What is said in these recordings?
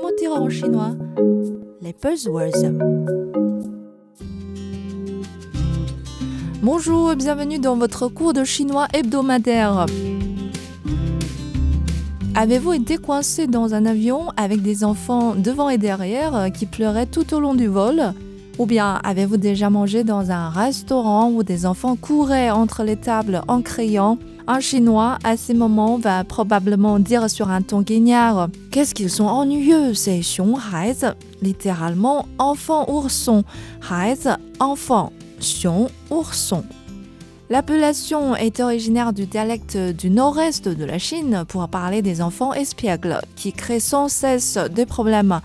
Comment en chinois Les buzzwords. Bonjour, bienvenue dans votre cours de chinois hebdomadaire. Avez-vous été coincé dans un avion avec des enfants devant et derrière qui pleuraient tout au long du vol? Ou bien avez-vous déjà mangé dans un restaurant où des enfants couraient entre les tables en criant un Chinois, à ces moments, va probablement dire sur un ton guignard Qu'est-ce qu'ils sont ennuyeux, ces Xiong Littéralement, enfant ourson. Haiz, enfant. Xiong, ourson. L'appellation est originaire du dialecte du nord-est de la Chine pour parler des enfants espiègles qui créent sans cesse des problèmes.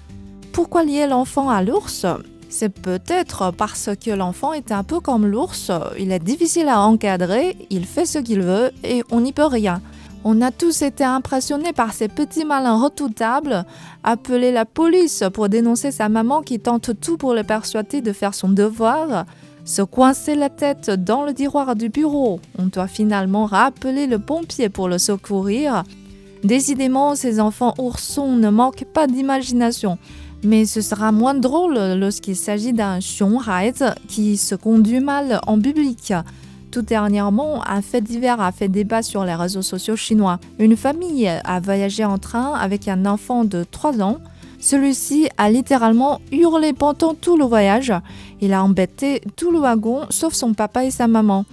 Pourquoi lier l'enfant à l'ours? C'est peut-être parce que l'enfant est un peu comme l'ours, il est difficile à encadrer, il fait ce qu'il veut et on n'y peut rien. On a tous été impressionnés par ces petits malins redoutables, appeler la police pour dénoncer sa maman qui tente tout pour le persuader de faire son devoir, se coincer la tête dans le tiroir du bureau. On doit finalement rappeler le pompier pour le secourir. Décidément, ces enfants oursons ne manquent pas d'imagination. Mais ce sera moins drôle lorsqu'il s'agit d'un Xionghaïz qui se conduit mal en public. Tout dernièrement, un fait divers a fait débat sur les réseaux sociaux chinois. Une famille a voyagé en train avec un enfant de 3 ans. Celui-ci a littéralement hurlé pendant tout le voyage. Il a embêté tout le wagon sauf son papa et sa maman.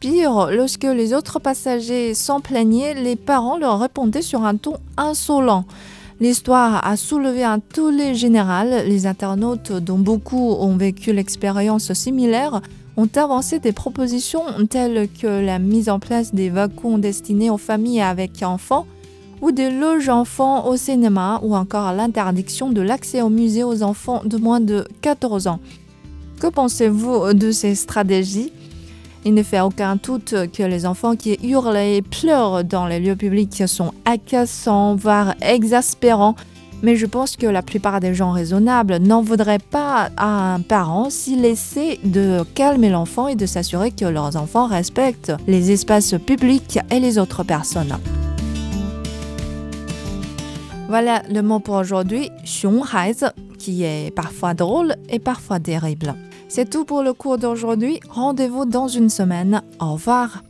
Pire, lorsque les autres passagers s'en plaignaient, les parents leur répondaient sur un ton insolent. L'histoire a soulevé un tollé général. Les internautes, dont beaucoup ont vécu l'expérience similaire, ont avancé des propositions telles que la mise en place des wagons destinés aux familles avec enfants ou des loges enfants au cinéma ou encore l'interdiction de l'accès au musée aux enfants de moins de 14 ans. Que pensez-vous de ces stratégies? Il ne fait aucun doute que les enfants qui hurlent et pleurent dans les lieux publics sont agaçants, voire exaspérants. Mais je pense que la plupart des gens raisonnables n'en voudraient pas à un parent s'il essaie de calmer l'enfant et de s'assurer que leurs enfants respectent les espaces publics et les autres personnes. Voilà le mot pour aujourd'hui, Xionghaise, qui est parfois drôle et parfois terrible. C'est tout pour le cours d'aujourd'hui. Rendez-vous dans une semaine. Au revoir.